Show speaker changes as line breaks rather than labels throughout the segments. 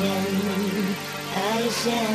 ocean. Ocean.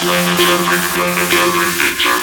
Thank you.